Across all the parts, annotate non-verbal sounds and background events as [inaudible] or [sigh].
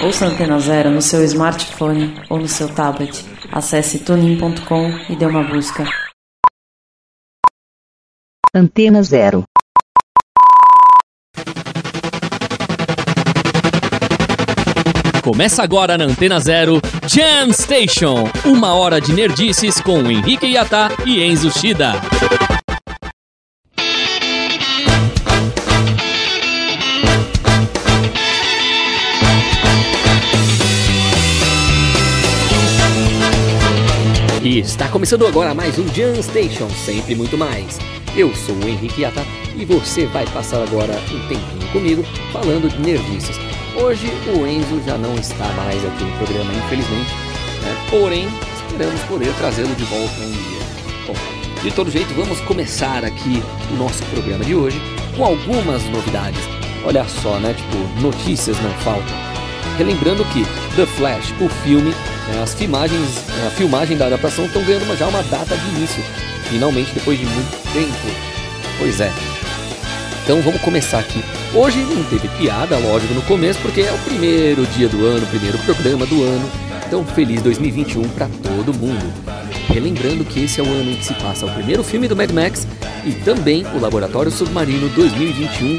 Ouça a Antena Zero no seu smartphone ou no seu tablet. Acesse tunin.com e dê uma busca. Antena Zero. Começa agora na Antena Zero Jam Station, uma hora de nerdices com Henrique Yata e Enzo Shida. E está começando agora mais um Jam Station, sempre muito mais. Eu sou o Henrique Yata e você vai passar agora um tempinho comigo falando de nerdices. Hoje o Enzo já não está mais aqui no programa, infelizmente, né? porém esperamos poder trazê-lo de volta um dia. Bom, de todo jeito, vamos começar aqui o nosso programa de hoje com algumas novidades. Olha só, né? Tipo, notícias não faltam. Relembrando que The Flash, o filme, né, as filmagens, a filmagem da adaptação estão ganhando já uma data de início. Finalmente, depois de muito tempo. Pois é. Então vamos começar aqui. Hoje não teve piada, lógico, no começo, porque é o primeiro dia do ano, o primeiro programa do ano. Então, feliz 2021 para todo mundo. Relembrando que esse é o ano em que se passa o primeiro filme do Mad Max e também o Laboratório Submarino 2021,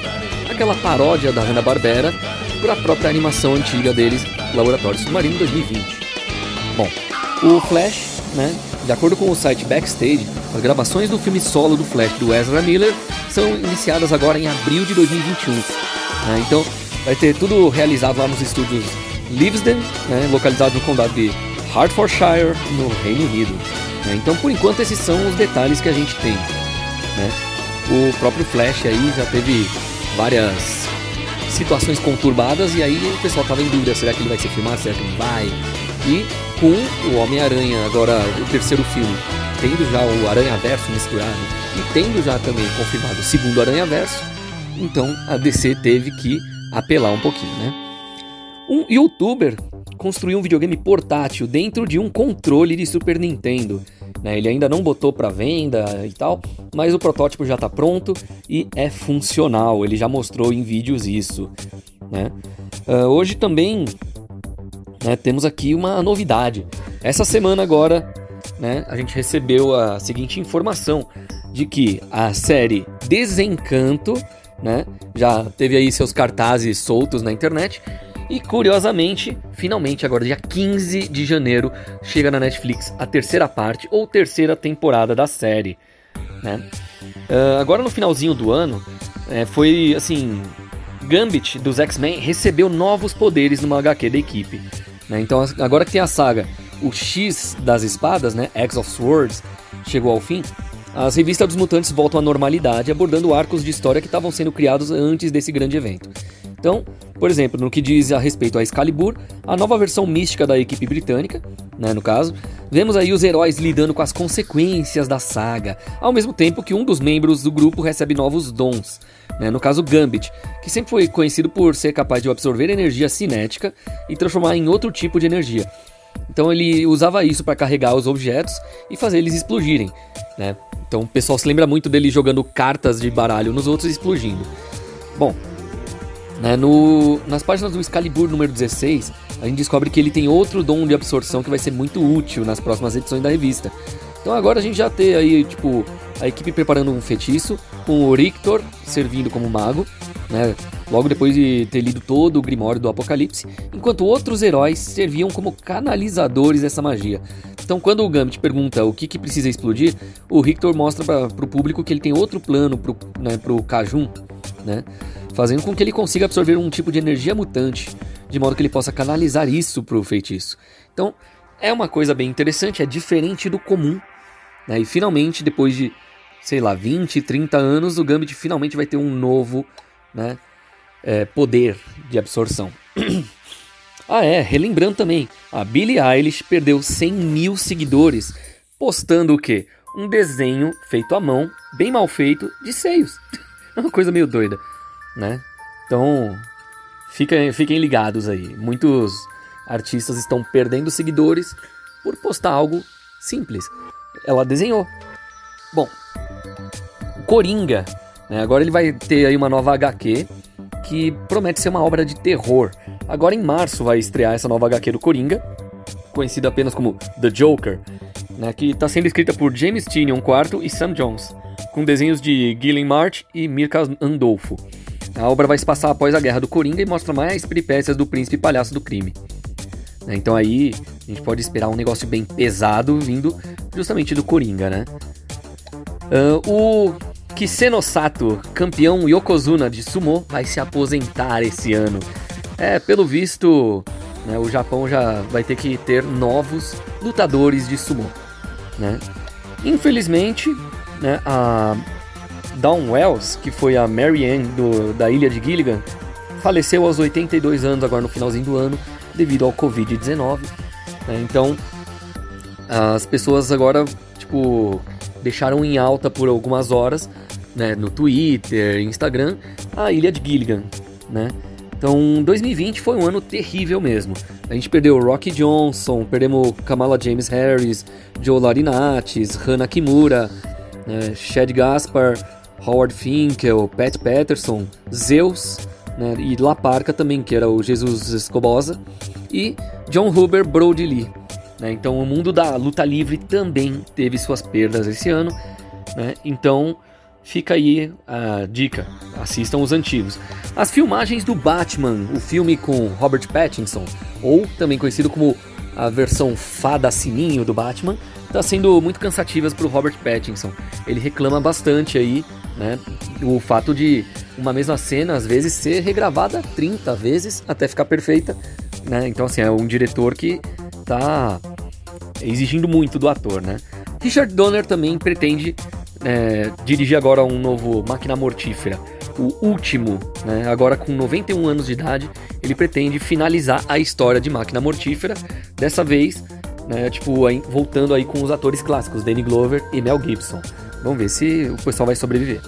aquela paródia da Hanna-Barbera para a própria animação antiga deles, Laboratório Submarino 2020. Bom, o Flash, né, de acordo com o site Backstage, as gravações do filme solo do Flash do Ezra Miller são iniciadas agora em abril de 2021. Né, então, vai ter tudo realizado lá nos estúdios Livesden, né, localizado no condado de Hertfordshire, no Reino Unido. Né, então, por enquanto, esses são os detalhes que a gente tem. Né. O próprio Flash aí já teve várias situações conturbadas e aí o pessoal tava em dúvida, será que ele vai ser filmado, será que não vai? E com o Homem-Aranha, agora o terceiro filme, tendo já o Aranha-Verso misturado e tendo já também confirmado o segundo Aranha-Verso, então a DC teve que apelar um pouquinho, né? Um youtuber construiu um videogame portátil dentro de um controle de Super Nintendo. Né? Ele ainda não botou para venda e tal, mas o protótipo já está pronto e é funcional. Ele já mostrou em vídeos isso. Né? Uh, hoje também né, temos aqui uma novidade. Essa semana agora né, a gente recebeu a seguinte informação de que a série Desencanto né, já teve aí seus cartazes soltos na internet e curiosamente, finalmente, agora dia 15 de janeiro, chega na Netflix a terceira parte ou terceira temporada da série. Né? Uh, agora no finalzinho do ano, é, foi assim: Gambit dos X-Men recebeu novos poderes numa HQ da equipe. Né? Então, agora que tem a saga O X das Espadas, né? X of Swords, chegou ao fim. As revistas dos mutantes voltam à normalidade, abordando arcos de história que estavam sendo criados antes desse grande evento. Então, por exemplo, no que diz a respeito a Excalibur, a nova versão mística da equipe britânica, né, no caso, vemos aí os heróis lidando com as consequências da saga, ao mesmo tempo que um dos membros do grupo recebe novos dons, né, no caso Gambit, que sempre foi conhecido por ser capaz de absorver energia cinética e transformar em outro tipo de energia. Então ele usava isso para carregar os objetos e fazer eles explodirem, né? Então o pessoal se lembra muito dele jogando cartas de baralho nos outros e explodindo. Bom, né, no, nas páginas do Excalibur número 16, a gente descobre que ele tem outro dom de absorção que vai ser muito útil nas próximas edições da revista. Então agora a gente já tem aí, tipo, a equipe preparando um feitiço, com o Rictor servindo como mago, né? Logo depois de ter lido todo o Grimório do Apocalipse, enquanto outros heróis serviam como canalizadores dessa magia. Então, quando o Gambit pergunta o que, que precisa explodir, o Rictor mostra para o público que ele tem outro plano pro, né, pro Cajun, né? Fazendo com que ele consiga absorver um tipo de energia mutante, de modo que ele possa canalizar isso pro feitiço. Então, é uma coisa bem interessante, é diferente do comum. Né? E finalmente, depois de, sei lá, 20, 30 anos, o Gambit finalmente vai ter um novo né, é, poder de absorção. [clears throat] ah, é, relembrando também, a Billie Eilish perdeu 100 mil seguidores, postando o quê? Um desenho feito à mão, bem mal feito, de seios. [laughs] É uma coisa meio doida, né? Então, fiquem, fiquem ligados aí. Muitos artistas estão perdendo seguidores por postar algo simples. Ela desenhou. Bom, Coringa, né? agora ele vai ter aí uma nova HQ que promete ser uma obra de terror. Agora em março vai estrear essa nova HQ do Coringa, conhecida apenas como The Joker, né, que está sendo escrita por James Tynion IV e Sam Jones, com desenhos de Gillian March e Mirka Andolfo. A obra vai se passar após a Guerra do Coringa e mostra mais peripécias do príncipe palhaço do crime. Né, então aí a gente pode esperar um negócio bem pesado vindo justamente do Coringa, né? Uh, o Kiseno Sato, campeão Yokozuna de sumo, vai se aposentar esse ano. É, pelo visto, né, o Japão já vai ter que ter novos lutadores de sumo. Né? Infelizmente, né, a Dawn Wells, que foi a Mary Ann do, da ilha de Gilligan, faleceu aos 82 anos, agora no finalzinho do ano, devido ao Covid-19. Né? Então, as pessoas agora, tipo, deixaram em alta por algumas horas, né, no Twitter, Instagram, a ilha de Gilligan, né? Então, 2020 foi um ano terrível mesmo. A gente perdeu Rocky Johnson, perdemos Kamala James Harris, Joe Larinatis, Hannah Kimura, né, Chad Gaspar, Howard Finkel, Pat Patterson, Zeus né, e La Parca também, que era o Jesus Escobosa, e John Huber Brody Lee. Né, então, o mundo da luta livre também teve suas perdas esse ano. Né, então, Fica aí a dica, assistam os antigos. As filmagens do Batman, o filme com Robert Pattinson, ou também conhecido como a versão fada sininho do Batman, está sendo muito cansativas para o Robert Pattinson. Ele reclama bastante aí, né, o fato de uma mesma cena às vezes ser regravada 30 vezes até ficar perfeita, né? Então assim, é um diretor que tá exigindo muito do ator, né? Richard Donner também pretende é, dirigir agora um novo Máquina Mortífera, o último, né, agora com 91 anos de idade, ele pretende finalizar a história de Máquina Mortífera, dessa vez, né, tipo, aí, voltando aí com os atores clássicos, Danny Glover e Mel Gibson. Vamos ver se o pessoal vai sobreviver.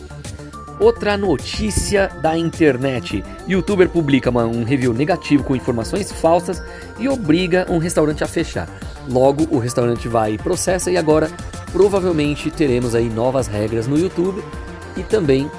Outra notícia da internet: YouTuber publica um review negativo com informações falsas e obriga um restaurante a fechar. Logo, o restaurante vai e processa e agora provavelmente teremos aí novas regras no YouTube e também,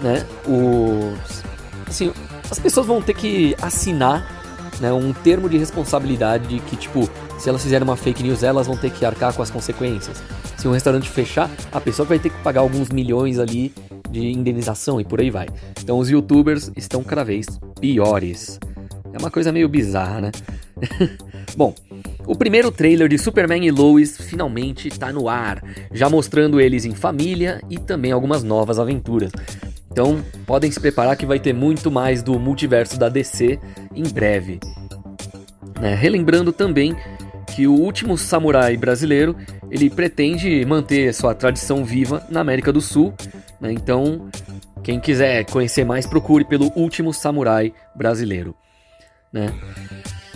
né, os assim, as pessoas vão ter que assinar, né, um termo de responsabilidade de que tipo, se elas fizerem uma fake news, elas vão ter que arcar com as consequências. Se um restaurante fechar, a pessoa vai ter que pagar alguns milhões ali de indenização e por aí vai. Então os youtubers estão cada vez piores. É uma coisa meio bizarra, né? [laughs] Bom, o primeiro trailer de Superman e Lois finalmente está no ar, já mostrando eles em família e também algumas novas aventuras. Então podem se preparar que vai ter muito mais do multiverso da DC em breve. É, relembrando também que o último samurai brasileiro ele pretende manter sua tradição viva na América do Sul. Né? Então, quem quiser conhecer mais, procure pelo último samurai brasileiro. Né?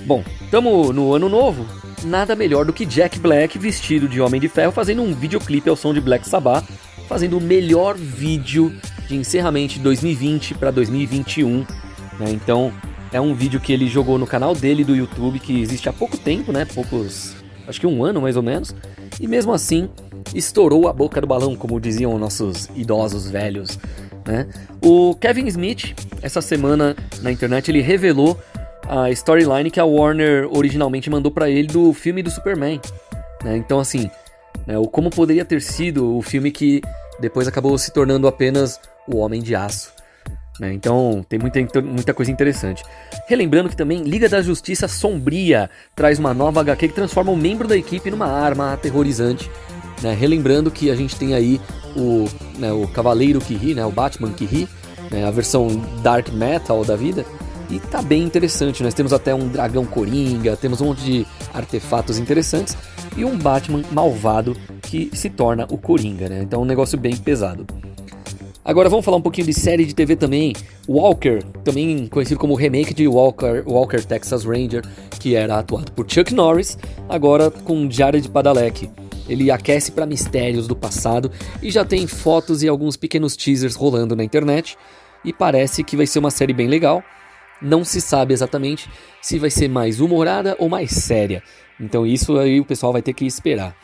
Bom, estamos no ano novo. Nada melhor do que Jack Black vestido de Homem de Ferro fazendo um videoclipe ao som de Black Sabbath, fazendo o melhor vídeo de encerramento de 2020 para 2021. Né? Então, é um vídeo que ele jogou no canal dele do YouTube, que existe há pouco tempo, né? Poucos. Acho que um ano mais ou menos. E mesmo assim, estourou a boca do balão, como diziam nossos idosos velhos. Né? O Kevin Smith, essa semana na internet, ele revelou a storyline que a Warner originalmente mandou para ele do filme do Superman. Né? Então, assim, né, o como poderia ter sido o filme que depois acabou se tornando apenas o Homem de Aço. Né? Então, tem muita, muita coisa interessante. Relembrando que também Liga da Justiça Sombria traz uma nova HQ que transforma o membro da equipe numa arma aterrorizante. Né? Relembrando que a gente tem aí o, né, o Cavaleiro que ri, né, o Batman que ri, né, a versão Dark Metal da vida e tá bem interessante. Nós temos até um dragão coringa, temos um monte de artefatos interessantes e um Batman malvado que se torna o Coringa, né? Então é um negócio bem pesado. Agora vamos falar um pouquinho de série de TV também. Walker, também conhecido como remake de Walker, Walker Texas Ranger, que era atuado por Chuck Norris, agora com Jared Padalecki. Ele aquece para mistérios do passado e já tem fotos e alguns pequenos teasers rolando na internet. E parece que vai ser uma série bem legal. Não se sabe exatamente se vai ser mais humorada ou mais séria. Então isso aí o pessoal vai ter que esperar.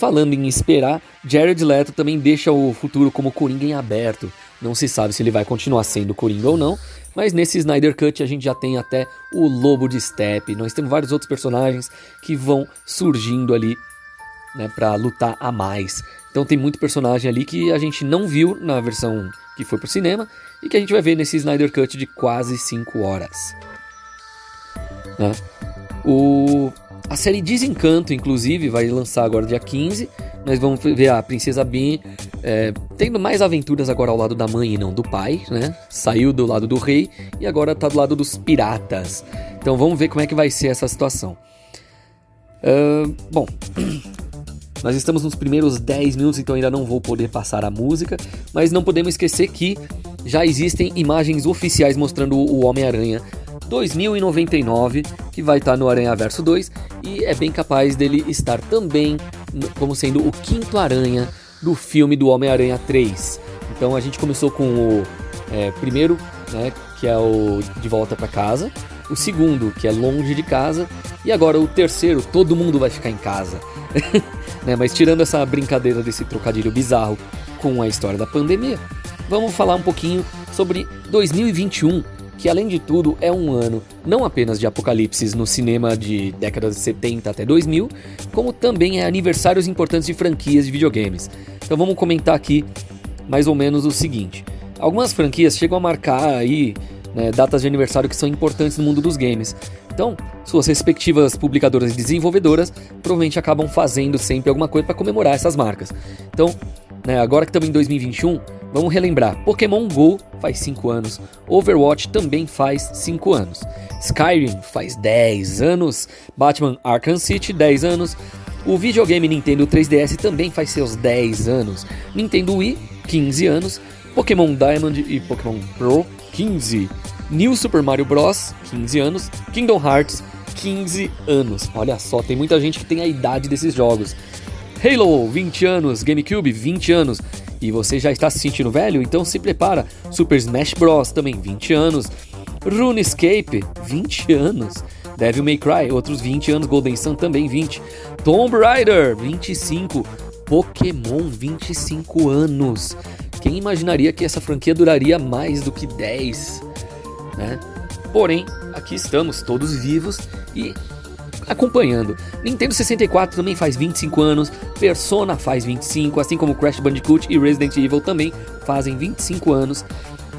Falando em esperar, Jared Leto também deixa o futuro como Coringa em aberto. Não se sabe se ele vai continuar sendo Coringa ou não. Mas nesse Snyder Cut a gente já tem até o Lobo de Steppe. Nós temos vários outros personagens que vão surgindo ali né, para lutar a mais. Então tem muito personagem ali que a gente não viu na versão que foi pro cinema e que a gente vai ver nesse Snyder Cut de quase 5 horas. Né? O... A série Desencanto, inclusive, vai lançar agora dia 15. Nós vamos ver a Princesa Ben é, tendo mais aventuras agora ao lado da mãe e não do pai, né? Saiu do lado do rei e agora tá do lado dos piratas. Então vamos ver como é que vai ser essa situação. Uh, bom, [clears throat] nós estamos nos primeiros 10 minutos, então ainda não vou poder passar a música, mas não podemos esquecer que já existem imagens oficiais mostrando o Homem-Aranha 2099, que vai estar no Aranha Verso 2, e é bem capaz dele estar também como sendo o quinto Aranha do filme do Homem-Aranha 3. Então a gente começou com o é, primeiro, né, que é o De Volta para Casa, o segundo, que é Longe de Casa, e agora o terceiro, Todo Mundo Vai Ficar em Casa. [laughs] né, mas tirando essa brincadeira desse trocadilho bizarro com a história da pandemia, vamos falar um pouquinho sobre 2021 que além de tudo é um ano não apenas de apocalipses no cinema de décadas de 70 até 2000, como também é aniversários importantes de franquias de videogames. Então vamos comentar aqui mais ou menos o seguinte: algumas franquias chegam a marcar aí né, datas de aniversário que são importantes no mundo dos games. Então, suas respectivas publicadoras e desenvolvedoras provavelmente acabam fazendo sempre alguma coisa para comemorar essas marcas. Então, né, agora que estamos em 2021, vamos relembrar: Pokémon Go faz 5 anos, Overwatch também faz 5 anos, Skyrim faz 10 anos, Batman Arkham City 10 anos, o videogame Nintendo 3DS também faz seus 10 anos, Nintendo Wii 15 anos, Pokémon Diamond e Pokémon Pro 15, New Super Mario Bros 15 anos, Kingdom Hearts 15 anos. Olha só, tem muita gente que tem a idade desses jogos. Halo, 20 anos, GameCube, 20 anos. E você já está se sentindo velho? Então se prepara. Super Smash Bros, também 20 anos. RuneScape, 20 anos. Devil May Cry, outros 20 anos. Golden Sun, também 20. Tomb Raider, 25. Pokémon, 25 anos. Quem imaginaria que essa franquia duraria mais do que 10? Né? Porém, aqui estamos todos vivos e acompanhando. Nintendo 64 também faz 25 anos, Persona faz 25, assim como Crash Bandicoot e Resident Evil também fazem 25 anos.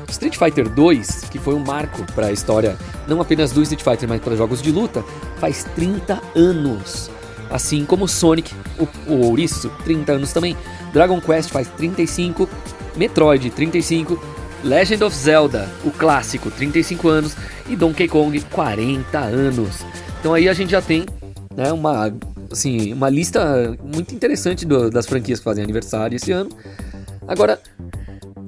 Street Fighter 2, que foi um marco para a história não apenas do Street Fighter, mas para jogos de luta, faz 30 anos. Assim como Sonic, o, o Ouriço, 30 anos também. Dragon Quest faz 35, Metroid 35, Legend of Zelda, o clássico, 35 anos, e Donkey Kong, 40 anos. Então aí a gente já tem né, uma, assim, uma lista muito interessante do, das franquias que fazem aniversário esse ano. Agora,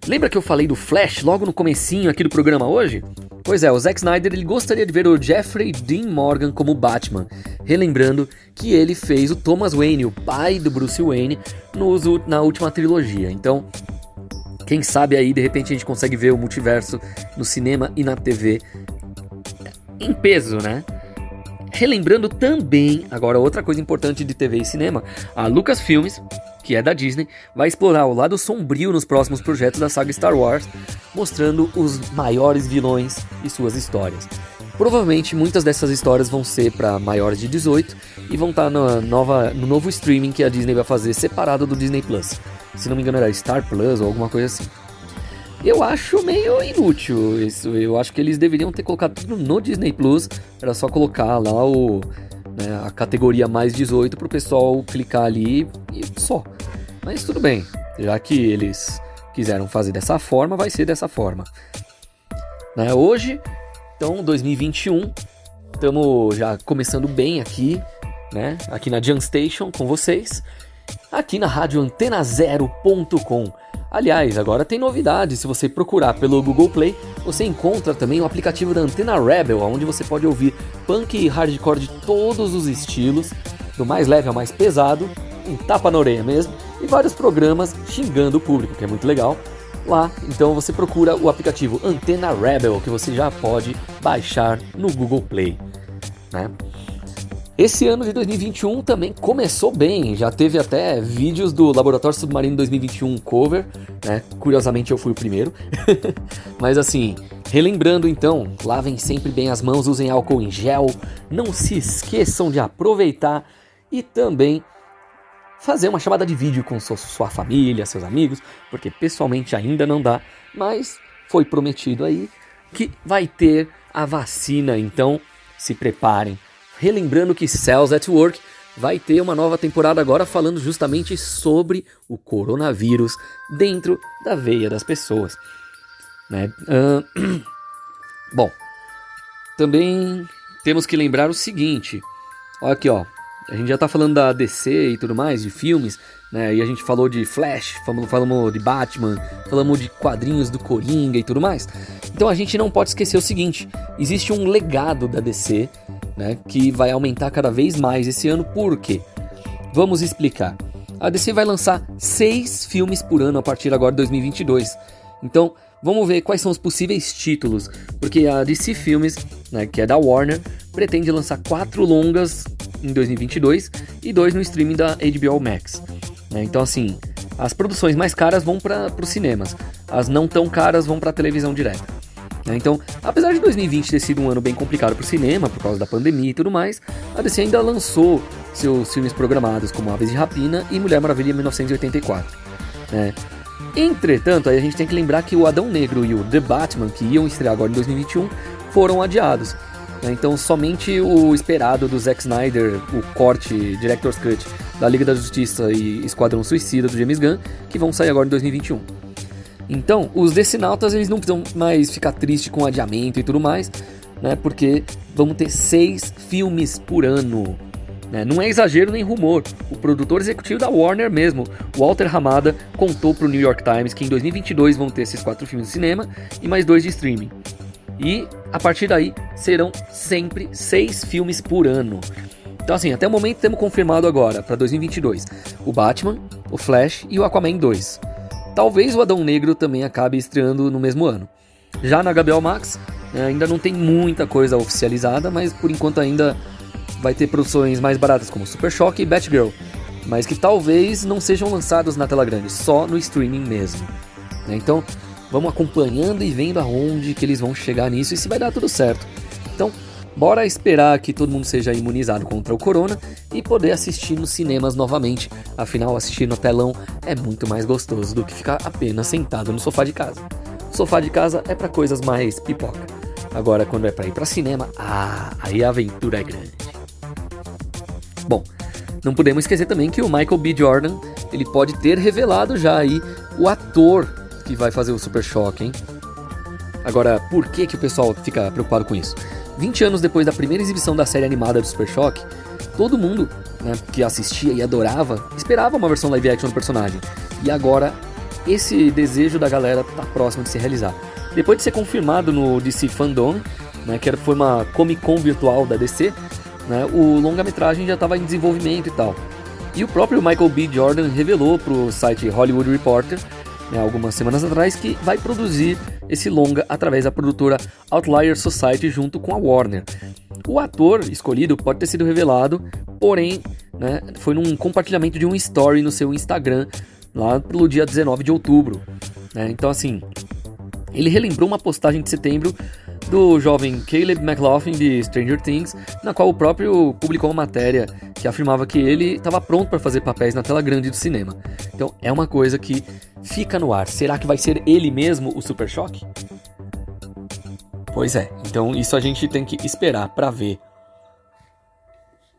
lembra que eu falei do Flash logo no comecinho aqui do programa hoje? Pois é, o Zack Snyder ele gostaria de ver o Jeffrey Dean Morgan como Batman, relembrando que ele fez o Thomas Wayne, o pai do Bruce Wayne, na última trilogia. Então, quem sabe aí de repente a gente consegue ver o multiverso no cinema e na TV em peso, né? Relembrando também, agora outra coisa importante de TV e cinema, a Lucasfilmes, que é da Disney, vai explorar o lado sombrio nos próximos projetos da saga Star Wars, mostrando os maiores vilões e suas histórias. Provavelmente muitas dessas histórias vão ser para maiores de 18 e vão estar tá no, nova, no novo streaming que a Disney vai fazer separado do Disney Plus. Se não me engano era Star Plus ou alguma coisa assim. Eu acho meio inútil isso. Eu acho que eles deveriam ter colocado tudo no Disney Plus. Era só colocar lá o, né, a categoria mais 18 pro pessoal clicar ali e só. Mas tudo bem. Já que eles quiseram fazer dessa forma, vai ser dessa forma. Né, hoje, então, 2021, estamos já começando bem aqui, né? Aqui na Jam Station com vocês. Aqui na rádio antenazero.com. Aliás, agora tem novidade. Se você procurar pelo Google Play, você encontra também o aplicativo da Antena Rebel, onde você pode ouvir punk e hardcore de todos os estilos, do mais leve ao mais pesado, um tapa na orelha mesmo, e vários programas xingando o público, que é muito legal. Lá, então você procura o aplicativo Antena Rebel, que você já pode baixar no Google Play. Né? Esse ano de 2021 também começou bem, já teve até vídeos do Laboratório Submarino 2021 cover, né? Curiosamente eu fui o primeiro. [laughs] Mas assim, relembrando então, lavem sempre bem as mãos, usem álcool em gel, não se esqueçam de aproveitar e também fazer uma chamada de vídeo com sua família, seus amigos, porque pessoalmente ainda não dá, mas foi prometido aí que vai ter a vacina, então se preparem. Relembrando que Cells at Work vai ter uma nova temporada agora falando justamente sobre o coronavírus dentro da veia das pessoas. Né? Uh, [clears throat] bom, também temos que lembrar o seguinte: olha aqui, ó, a gente já tá falando da DC e tudo mais, de filmes, né? E a gente falou de Flash, falamos, falamos de Batman, falamos de quadrinhos do Coringa e tudo mais. Então a gente não pode esquecer o seguinte: existe um legado da DC, né? Que vai aumentar cada vez mais esse ano. Por quê? Vamos explicar. A DC vai lançar seis filmes por ano a partir agora de 2022. Então, vamos ver quais são os possíveis títulos, porque a DC Filmes, né, que é da Warner, pretende lançar quatro longas em 2022 e dois no streaming da HBO Max. Né? Então, assim, as produções mais caras vão para os cinemas, as não tão caras vão para a televisão direta. Né? Então, apesar de 2020 ter sido um ano bem complicado para o cinema, por causa da pandemia e tudo mais, a DC ainda lançou seus filmes programados como Aves de Rapina e Mulher Maravilha 1984. Né? Entretanto, aí a gente tem que lembrar que o Adão Negro e o The Batman, que iam estrear agora em 2021, foram adiados. Né? Então, somente o esperado do Zack Snyder, o corte Director's Cut da Liga da Justiça e Esquadrão Suicida do James Gunn, que vão sair agora em 2021. Então, os Decinautas eles não precisam mais ficar tristes com adiamento e tudo mais, né? Porque vamos ter seis filmes por ano. Né? Não é exagero nem rumor. O produtor executivo da Warner mesmo, Walter Hamada, contou para o New York Times que em 2022 vão ter esses quatro filmes de cinema e mais dois de streaming. E a partir daí serão sempre seis filmes por ano. Então, assim, até o momento temos confirmado agora, para 2022, o Batman, o Flash e o Aquaman 2. Talvez o Adão Negro também acabe estreando no mesmo ano. Já na HBO Max, né, ainda não tem muita coisa oficializada, mas por enquanto ainda vai ter produções mais baratas como Super Choque e Batgirl, mas que talvez não sejam lançados na tela grande, só no streaming mesmo. Né. Então, Vamos acompanhando e vendo aonde que eles vão chegar nisso e se vai dar tudo certo. Então, bora esperar que todo mundo seja imunizado contra o corona e poder assistir nos cinemas novamente. Afinal, assistir no telão é muito mais gostoso do que ficar apenas sentado no sofá de casa. O sofá de casa é para coisas mais pipoca. Agora, quando é para ir para cinema, ah, aí a aventura é grande. Bom, não podemos esquecer também que o Michael B. Jordan ele pode ter revelado já aí o ator que vai fazer o Super Choque, hein? Agora, por que, que o pessoal fica preocupado com isso? 20 anos depois da primeira exibição da série animada do Super Choque, todo mundo né, que assistia e adorava esperava uma versão live action do personagem. E agora, esse desejo da galera tá próximo de se realizar. Depois de ser confirmado no DC Fandom, né, que foi uma Comic Con virtual da DC, né, o longa-metragem já estava em desenvolvimento e tal. E o próprio Michael B. Jordan revelou para o site Hollywood Reporter né, algumas semanas atrás, que vai produzir esse longa através da produtora Outlier Society junto com a Warner. O ator escolhido pode ter sido revelado, porém, né, foi num compartilhamento de um story no seu Instagram, lá pelo dia 19 de outubro. Né? Então, assim, ele relembrou uma postagem de setembro do jovem Caleb McLaughlin de Stranger Things, na qual o próprio publicou uma matéria que afirmava que ele estava pronto para fazer papéis na tela grande do cinema. Então é uma coisa que fica no ar. Será que vai ser ele mesmo o Super Choque? Pois é, então isso a gente tem que esperar para ver.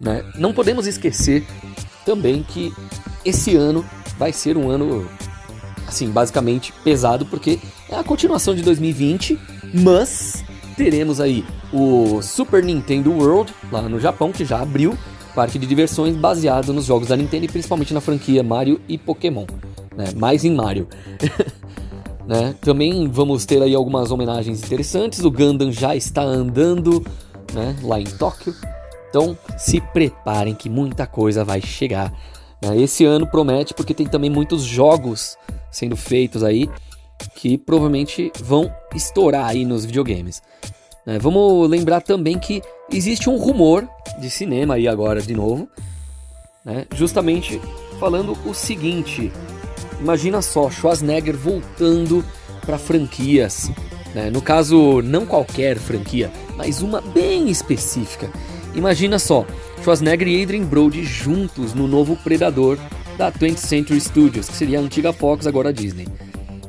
Né? Não podemos esquecer também que esse ano vai ser um ano, assim, basicamente pesado, porque é a continuação de 2020, mas teremos aí o Super Nintendo World, lá no Japão, que já abriu, parque de diversões baseado nos jogos da Nintendo e principalmente na franquia Mario e Pokémon. Né? Mais em Mario. [laughs] né? Também vamos ter aí algumas homenagens interessantes. O Gundam já está andando né? lá em Tóquio. Então se preparem que muita coisa vai chegar. Né? Esse ano promete porque tem também muitos jogos sendo feitos aí que provavelmente vão estourar aí nos videogames. Né? Vamos lembrar também que existe um rumor de cinema aí agora de novo, né? justamente falando o seguinte: imagina só, Schwarzenegger voltando para franquias. Né? No caso, não qualquer franquia, mas uma bem específica. Imagina só, Schwarzenegger e Adrian Brody juntos no novo Predador da 20th Century Studios, que seria a antiga Fox, agora a Disney.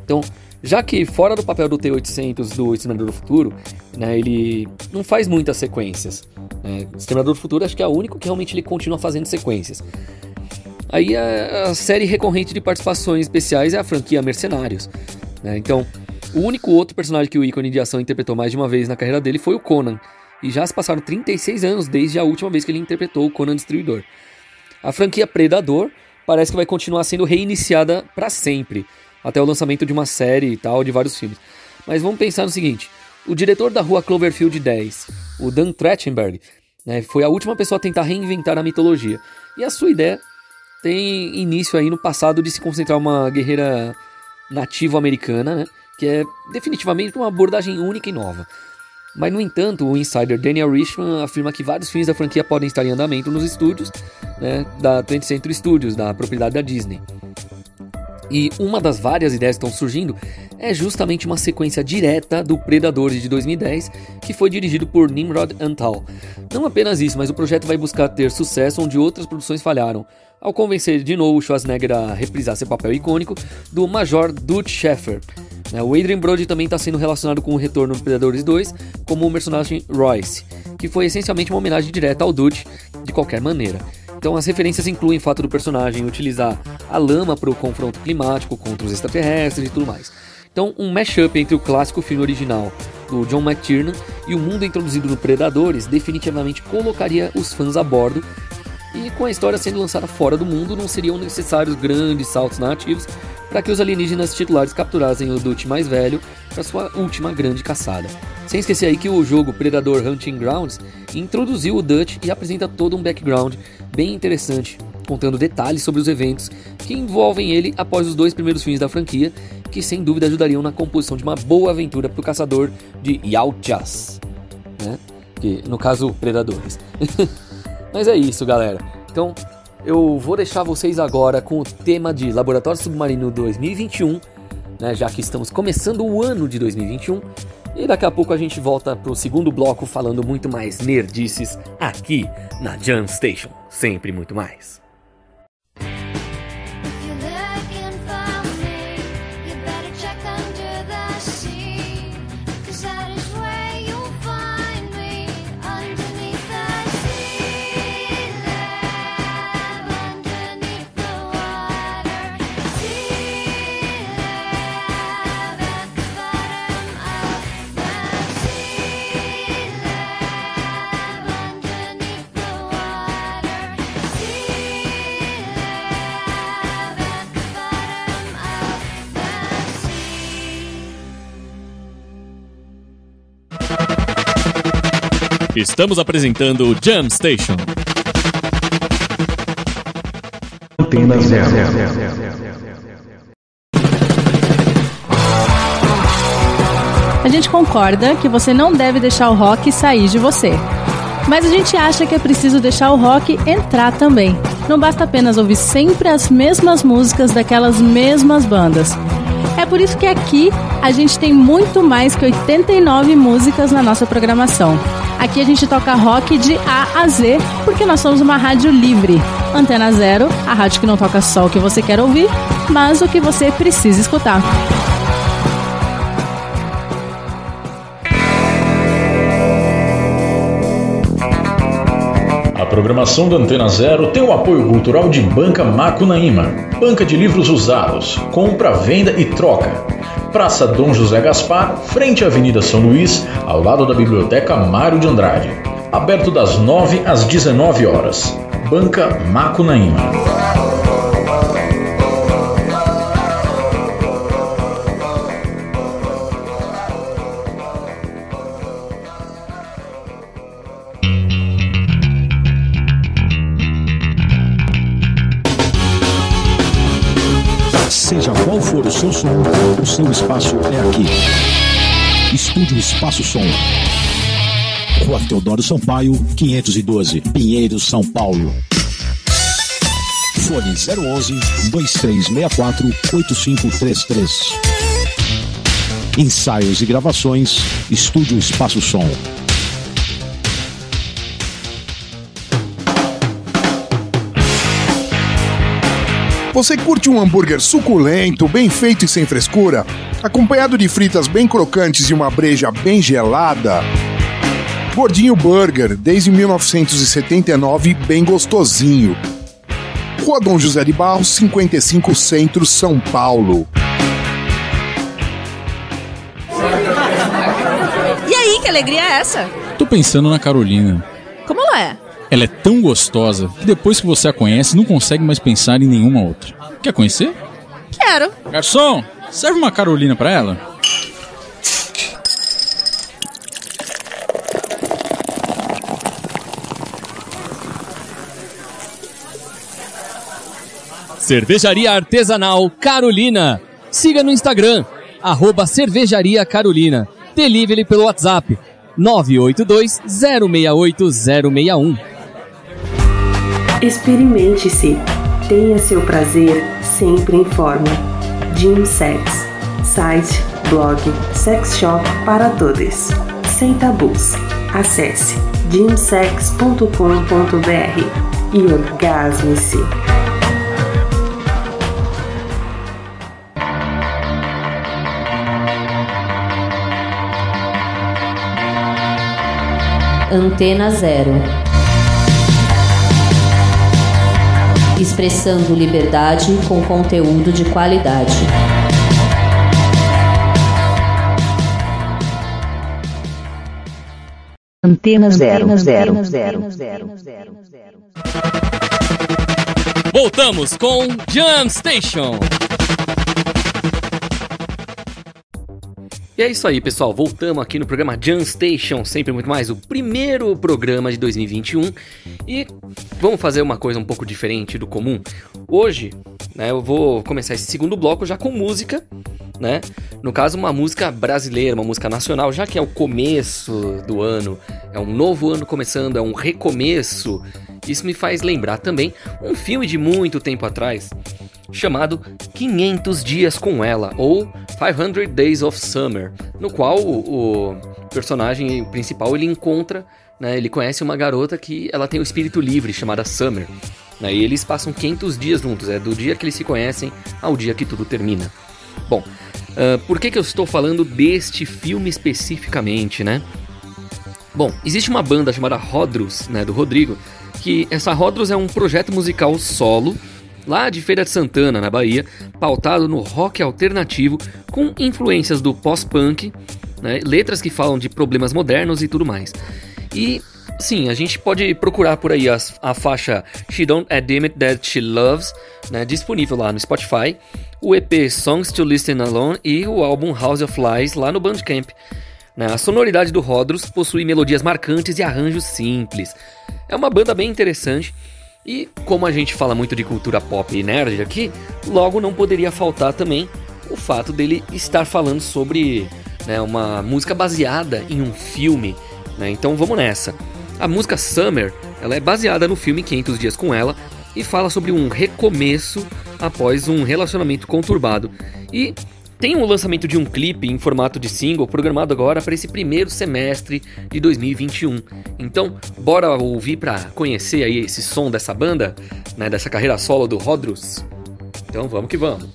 Então, já que fora do papel do T-800 do Exterminador do Futuro, né, ele não faz muitas sequências. Né? Exterminador do Futuro acho que é o único que realmente ele continua fazendo sequências. Aí a, a série recorrente de participações especiais é a franquia Mercenários. Né? Então, o único outro personagem que o ícone de ação interpretou mais de uma vez na carreira dele foi o Conan. E já se passaram 36 anos desde a última vez que ele interpretou o Conan Destruidor. A franquia Predador parece que vai continuar sendo reiniciada para sempre, até o lançamento de uma série e tal, de vários filmes. Mas vamos pensar no seguinte: o diretor da rua Cloverfield 10, o Dan Trachtenberg, né, foi a última pessoa a tentar reinventar a mitologia. E a sua ideia tem início aí no passado de se concentrar uma guerreira nativo-americana, né, que é definitivamente uma abordagem única e nova. Mas, no entanto, o insider Daniel Richman afirma que vários filmes da franquia podem estar em andamento nos estúdios né, da 20th Century Studios, da propriedade da Disney. E uma das várias ideias que estão surgindo é justamente uma sequência direta do Predador de 2010, que foi dirigido por Nimrod Antal. Não apenas isso, mas o projeto vai buscar ter sucesso onde outras produções falharam, ao convencer de novo Schwarzenegger a reprisar seu papel icônico do Major Dutch Sheffer. Né, o Adrian Brody também está sendo relacionado com o retorno do Predadores 2 como o personagem Royce, que foi essencialmente uma homenagem direta ao Dutch de qualquer maneira. Então as referências incluem o fato do personagem utilizar a lama para o confronto climático contra os extraterrestres e tudo mais. Então um mashup entre o clássico filme original do John McTiernan e o mundo introduzido no Predadores definitivamente colocaria os fãs a bordo e com a história sendo lançada fora do mundo não seriam necessários grandes saltos narrativos para que os alienígenas titulares capturassem o Dutch mais velho para sua última grande caçada. Sem esquecer aí que o jogo Predador Hunting Grounds introduziu o Dutch e apresenta todo um background bem interessante, contando detalhes sobre os eventos que envolvem ele após os dois primeiros filmes da franquia, que sem dúvida ajudariam na composição de uma boa aventura para o caçador de Yautjas, né? que no caso Predadores. [laughs] Mas é isso, galera. Então, eu vou deixar vocês agora com o tema de Laboratório Submarino 2021, né, já que estamos começando o ano de 2021. E daqui a pouco a gente volta pro segundo bloco falando muito mais nerdices aqui na Jam Station. Sempre muito mais. Estamos apresentando o Jam Station. Antena zero. A gente concorda que você não deve deixar o rock sair de você. Mas a gente acha que é preciso deixar o rock entrar também. Não basta apenas ouvir sempre as mesmas músicas daquelas mesmas bandas. É por isso que aqui a gente tem muito mais que 89 músicas na nossa programação. Aqui a gente toca rock de A a Z, porque nós somos uma rádio livre. Antena Zero, a rádio que não toca só o que você quer ouvir, mas o que você precisa escutar. A programação da Antena Zero tem o apoio cultural de Banca Macunaíma, banca de livros usados, compra, venda e troca Praça Dom José Gaspar, frente à Avenida São Luís, ao lado da Biblioteca Mário de Andrade. Aberto das 9 às 19 horas. Banca Macunaíma. For o seu som, o seu espaço é aqui. Estúdio Espaço Som. Rua Teodoro Sampaio, 512, Pinheiro, São Paulo. Fone 011 2364 8533. Ensaios e gravações, Estúdio Espaço Som. Você curte um hambúrguer suculento, bem feito e sem frescura? Acompanhado de fritas bem crocantes e uma breja bem gelada? Gordinho Burger, desde 1979, bem gostosinho. Rua Dom José de Barros, 55 Centro, São Paulo. E aí, que alegria é essa? Tô pensando na Carolina. Como ela é? Ela é tão gostosa que depois que você a conhece, não consegue mais pensar em nenhuma outra. Quer conhecer? Quero. Garçom, serve uma Carolina pra ela. Cervejaria Artesanal Carolina. Siga no Instagram, arroba Cervejaria Carolina. Delivery pelo WhatsApp 982 068 061. Experimente-se. Tenha seu prazer sempre em forma. Jim Sex. Site, blog, sex shop para todos. Sem tabus. Acesse jimsex.com.br e orgasme-se. Antena Zero. Expressando liberdade com conteúdo de qualidade. Antena Zero. Antena zero. Voltamos com Jam Station. E é isso aí, pessoal. Voltamos aqui no programa Jam Station, sempre muito mais, o primeiro programa de 2021. E vamos fazer uma coisa um pouco diferente do comum. Hoje, né, eu vou começar esse segundo bloco já com música, né? No caso, uma música brasileira, uma música nacional, já que é o começo do ano, é um novo ano começando, é um recomeço. Isso me faz lembrar também um filme de muito tempo atrás, chamado 500 Dias com Ela, ou 500 Days of Summer, no qual o, o personagem principal ele encontra, né, ele conhece uma garota que ela tem o um espírito livre, chamada Summer. Né, e eles passam 500 dias juntos, é do dia que eles se conhecem ao dia que tudo termina. Bom, uh, por que, que eu estou falando deste filme especificamente, né? Bom, existe uma banda chamada Rodrus, né, do Rodrigo, que essa Rodrus é um projeto musical solo lá de Feira de Santana, na Bahia, pautado no rock alternativo com influências do pós-punk, né, letras que falam de problemas modernos e tudo mais. E sim, a gente pode procurar por aí a, a faixa She Don't Admit That She Loves, né, disponível lá no Spotify, o EP Songs to Listen Alone e o álbum House of Lies lá no Bandcamp. Né, a sonoridade do Rodrus possui melodias marcantes e arranjos simples. É uma banda bem interessante e como a gente fala muito de cultura pop e nerd aqui, logo não poderia faltar também o fato dele estar falando sobre né, uma música baseada em um filme. Né? Então vamos nessa. A música Summer ela é baseada no filme 500 Dias com Ela e fala sobre um recomeço após um relacionamento conturbado. E tem um lançamento de um clipe em formato de single programado agora para esse primeiro semestre de 2021. Então, bora ouvir para conhecer aí esse som dessa banda, né, dessa carreira solo do Rodrus. Então, vamos que vamos.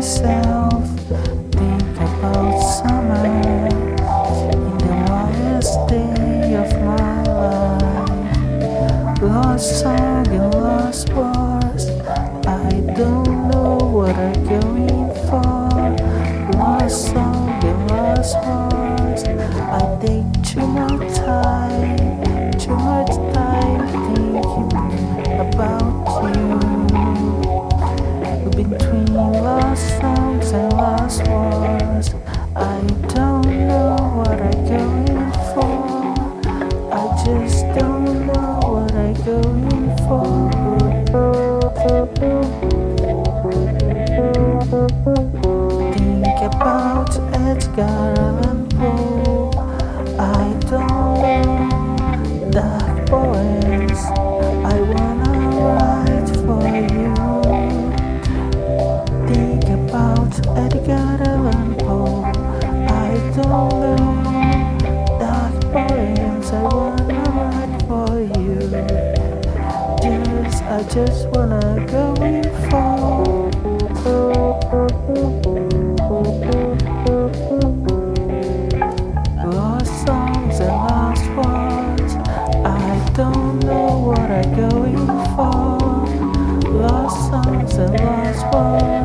Myself Just, wanna go in for lost songs and lost words. I don't know what I'm going for. Lost songs and lost words.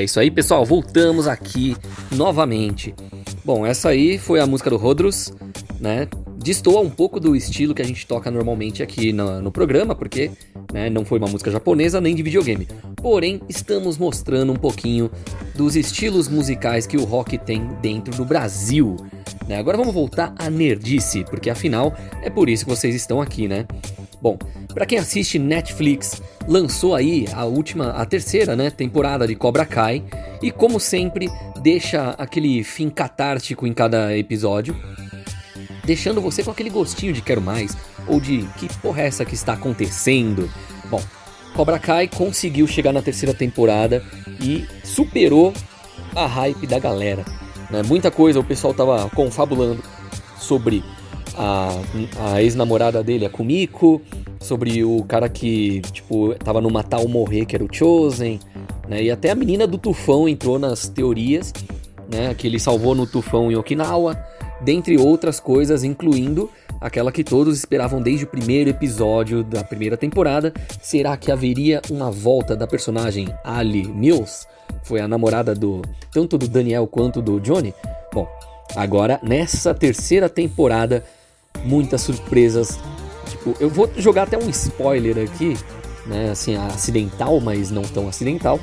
É isso aí, pessoal. Voltamos aqui novamente. Bom, essa aí foi a música do Rodrus, né? Destoa um pouco do estilo que a gente toca normalmente aqui no, no programa, porque né, não foi uma música japonesa nem de videogame. Porém, estamos mostrando um pouquinho dos estilos musicais que o rock tem dentro do Brasil. Né? Agora vamos voltar à nerdice, porque afinal é por isso que vocês estão aqui, né? Bom, para quem assiste Netflix, lançou aí a última, a terceira, né, temporada de Cobra Kai e como sempre deixa aquele fim catártico em cada episódio, deixando você com aquele gostinho de quero mais ou de que porra é essa que está acontecendo. Bom, Cobra Kai conseguiu chegar na terceira temporada e superou a hype da galera. Né? Muita coisa o pessoal tava confabulando sobre a, a ex-namorada dele, a Kumiko, sobre o cara que, tipo, tava no Matar ou Morrer, que era o Chosen, né? E até a menina do tufão entrou nas teorias, né? Que ele salvou no tufão em Okinawa, dentre outras coisas, incluindo aquela que todos esperavam desde o primeiro episódio da primeira temporada. Será que haveria uma volta da personagem Ali Mills? Foi a namorada do tanto do Daniel quanto do Johnny. Bom, agora nessa terceira temporada muitas surpresas. Tipo, eu vou jogar até um spoiler aqui, né? Assim, acidental, mas não tão acidental.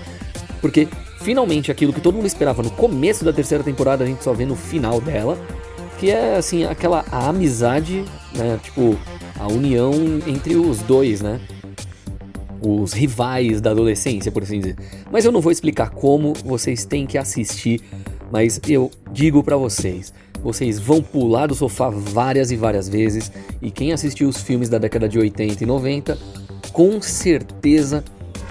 Porque finalmente aquilo que todo mundo esperava no começo da terceira temporada, a gente só vê no final dela. Que é assim, aquela a amizade, né? Tipo, a união entre os dois, né? Os rivais da adolescência, por assim dizer. Mas eu não vou explicar como, vocês têm que assistir. Mas eu digo para vocês, vocês vão pular do sofá várias e várias vezes. E quem assistiu os filmes da década de 80 e 90, com certeza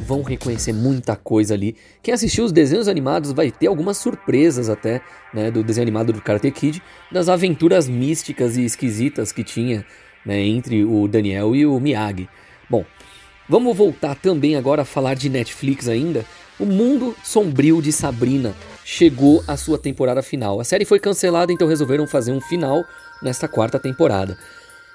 vão reconhecer muita coisa ali. Quem assistiu os desenhos animados vai ter algumas surpresas até, né, do desenho animado do Karate Kid, das aventuras místicas e esquisitas que tinha, né, entre o Daniel e o Miyagi. Bom, vamos voltar também agora a falar de Netflix ainda. O Mundo Sombrio de Sabrina chegou a sua temporada final. A série foi cancelada, então resolveram fazer um final nesta quarta temporada.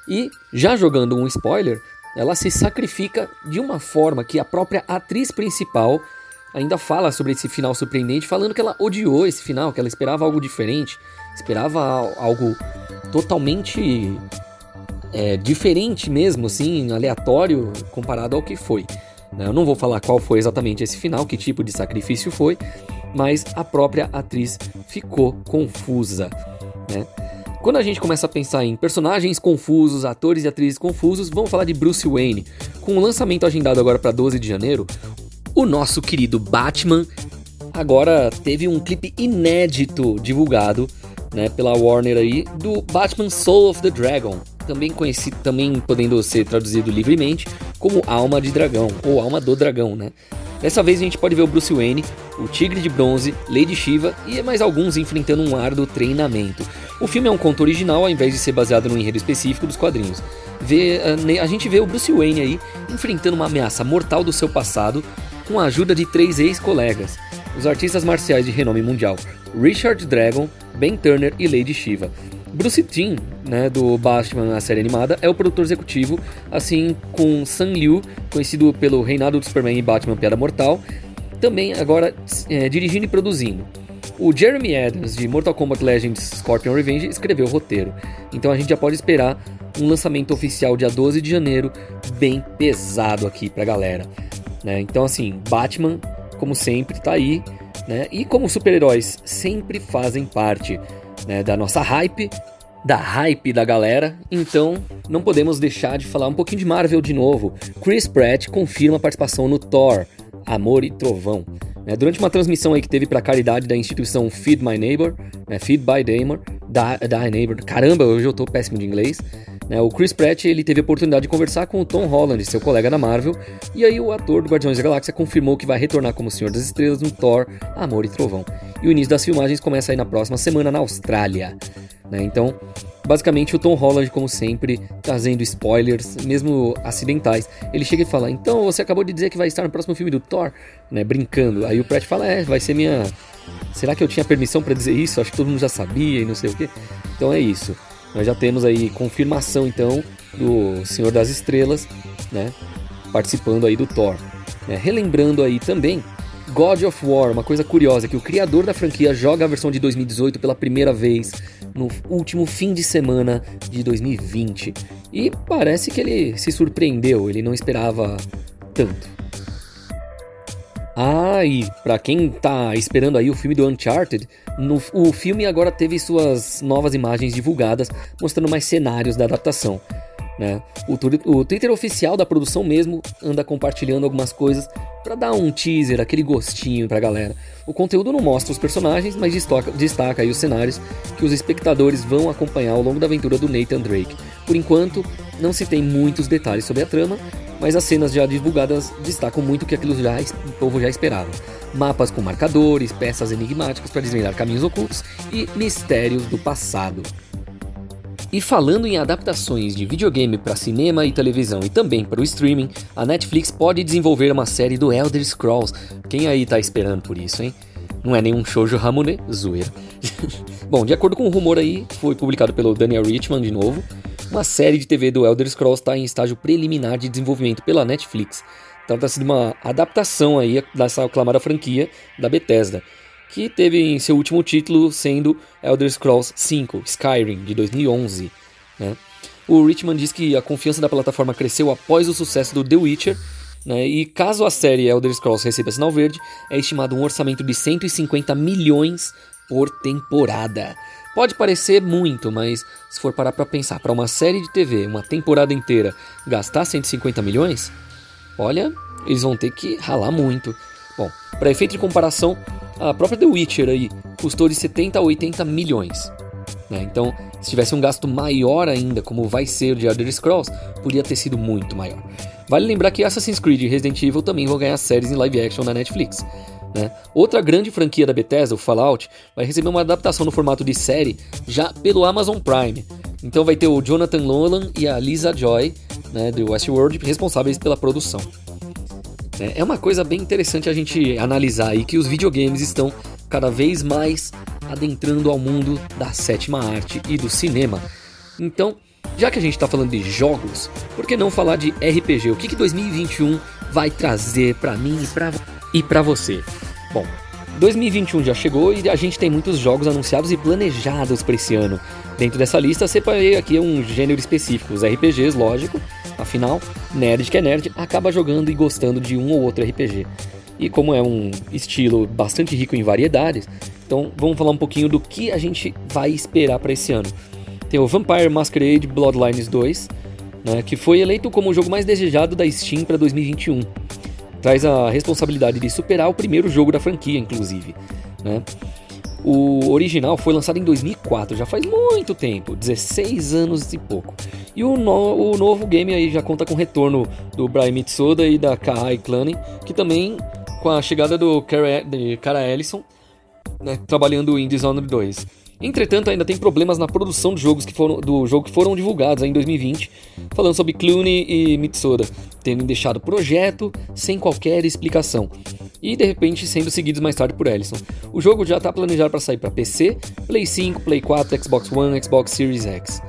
E, já jogando um spoiler, ela se sacrifica de uma forma que a própria atriz principal ainda fala sobre esse final surpreendente, falando que ela odiou esse final, que ela esperava algo diferente, esperava algo totalmente é, diferente mesmo, assim, aleatório comparado ao que foi. Né? Eu não vou falar qual foi exatamente esse final, que tipo de sacrifício foi, mas a própria atriz ficou confusa. Né? Quando a gente começa a pensar em personagens confusos, atores e atrizes confusos, vamos falar de Bruce Wayne. Com o lançamento agendado agora para 12 de janeiro, o nosso querido Batman agora teve um clipe inédito divulgado né, pela Warner aí do Batman Soul of the Dragon, também conhecido, também podendo ser traduzido livremente como Alma de Dragão ou Alma do Dragão, né? Dessa vez a gente pode ver o Bruce Wayne, o Tigre de Bronze, Lady Shiva e mais alguns enfrentando um árduo treinamento. O filme é um conto original ao invés de ser baseado num enredo específico dos quadrinhos. Vê, a gente vê o Bruce Wayne aí enfrentando uma ameaça mortal do seu passado com a ajuda de três ex-colegas, os artistas marciais de renome mundial Richard Dragon, Ben Turner e Lady Shiva. Bruce Timm, né, do Batman na série animada, é o produtor executivo, assim com Sam Liu, conhecido pelo Reinado do Superman e Batman Piada Mortal, também agora é, dirigindo e produzindo. O Jeremy Adams, de Mortal Kombat Legends Scorpion Revenge, escreveu o roteiro. Então a gente já pode esperar um lançamento oficial dia 12 de janeiro, bem pesado aqui pra galera. Né? Então, assim, Batman, como sempre, tá aí. Né? E como super-heróis sempre fazem parte né, da nossa hype, da hype da galera, então não podemos deixar de falar um pouquinho de Marvel de novo. Chris Pratt confirma a participação no Thor, Amor e Trovão. Né, durante uma transmissão aí que teve para caridade da instituição Feed My Neighbor, né, Feed by Neighbor, da, da Neighbor, caramba, hoje eu tô péssimo de inglês. Né, o Chris Pratt ele teve a oportunidade de conversar com o Tom Holland, seu colega da Marvel, e aí o ator do Guardiões da Galáxia confirmou que vai retornar como Senhor das Estrelas no Thor, Amor e Trovão. E o início das filmagens começa aí na próxima semana na Austrália. Né, então, basicamente o Tom Holland, como sempre, trazendo spoilers, mesmo acidentais. Ele chega e fala: Então você acabou de dizer que vai estar no próximo filme do Thor, né? Brincando. Aí o Pratt fala: É, vai ser minha. Será que eu tinha permissão para dizer isso? Acho que todo mundo já sabia e não sei o que. Então é isso. Nós já temos aí confirmação então do Senhor das Estrelas, né, participando aí do Thor. Né. Relembrando aí também God of War, uma coisa curiosa que o criador da franquia joga a versão de 2018 pela primeira vez no último fim de semana de 2020 e parece que ele se surpreendeu, ele não esperava tanto. Ah, e pra quem tá esperando aí o filme do Uncharted, no, o filme agora teve suas novas imagens divulgadas, mostrando mais cenários da adaptação. Né? O, o Twitter oficial da produção mesmo anda compartilhando algumas coisas para dar um teaser, aquele gostinho pra galera. O conteúdo não mostra os personagens, mas destaca, os cenários que os espectadores vão acompanhar ao longo da aventura do Nathan Drake. Por enquanto, não se tem muitos detalhes sobre a trama, mas as cenas já divulgadas destacam muito que aquilo já o povo já esperava. Mapas com marcadores, peças enigmáticas para desvendar caminhos ocultos e mistérios do passado. E falando em adaptações de videogame para cinema e televisão e também para o streaming, a Netflix pode desenvolver uma série do Elder Scrolls. Quem aí tá esperando por isso, hein? Não é nenhum shoujo Ramune, zoeira. [laughs] Bom, de acordo com o rumor aí, foi publicado pelo Daniel Richman de novo, uma série de TV do Elder Scrolls está em estágio preliminar de desenvolvimento pela Netflix. Trata-se de uma adaptação aí dessa aclamada franquia da Bethesda, que teve seu último título sendo Elder Scrolls V, Skyrim, de 2011. Né? O Richman diz que a confiança da plataforma cresceu após o sucesso do The Witcher, né? e caso a série Elder Scrolls receba sinal verde, é estimado um orçamento de 150 milhões por temporada. Pode parecer muito, mas se for parar para pensar, para uma série de TV, uma temporada inteira, gastar 150 milhões, olha, eles vão ter que ralar muito. Para efeito de comparação, a própria The Witcher aí custou de 70 a 80 milhões. Né? Então, se tivesse um gasto maior ainda, como vai ser o de Elder Scrolls, podia ter sido muito maior. Vale lembrar que Assassin's Creed e Resident Evil também vão ganhar séries em live action na Netflix. Né? Outra grande franquia da Bethesda, o Fallout, vai receber uma adaptação no formato de série já pelo Amazon Prime. Então vai ter o Jonathan Nolan e a Lisa Joy, né, do Westworld, responsáveis pela produção. É, é uma coisa bem interessante a gente analisar aí que os videogames estão cada vez mais adentrando ao mundo da sétima arte e do cinema. Então, já que a gente está falando de jogos, por que não falar de RPG? O que, que 2021 vai trazer para mim e para e você? Bom, 2021 já chegou e a gente tem muitos jogos anunciados e planejados para esse ano. Dentro dessa lista, separei aqui um gênero específico, os RPGs, lógico. Afinal, nerd que é nerd acaba jogando e gostando de um ou outro RPG. E como é um estilo bastante rico em variedades, então vamos falar um pouquinho do que a gente vai esperar para esse ano. Tem o Vampire Masquerade Bloodlines 2, né, que foi eleito como o jogo mais desejado da Steam para 2021. Traz a responsabilidade de superar o primeiro jogo da franquia, inclusive. Né? O original foi lançado em 2004, já faz muito tempo, 16 anos e pouco. E o, no, o novo game aí já conta com o retorno do Brian Mitsoda e da Kahai Clanny, que também com a chegada do Cara, de Ellison, né, trabalhando em Dishonored 2. Entretanto, ainda tem problemas na produção dos jogos que foram, do jogo que foram divulgados em 2020, falando sobre Clooney e Mitsuda, tendo deixado o projeto sem qualquer explicação, e de repente sendo seguidos mais tarde por Ellison. O jogo já está planejado para sair para PC, Play 5, Play 4, Xbox One, Xbox Series X.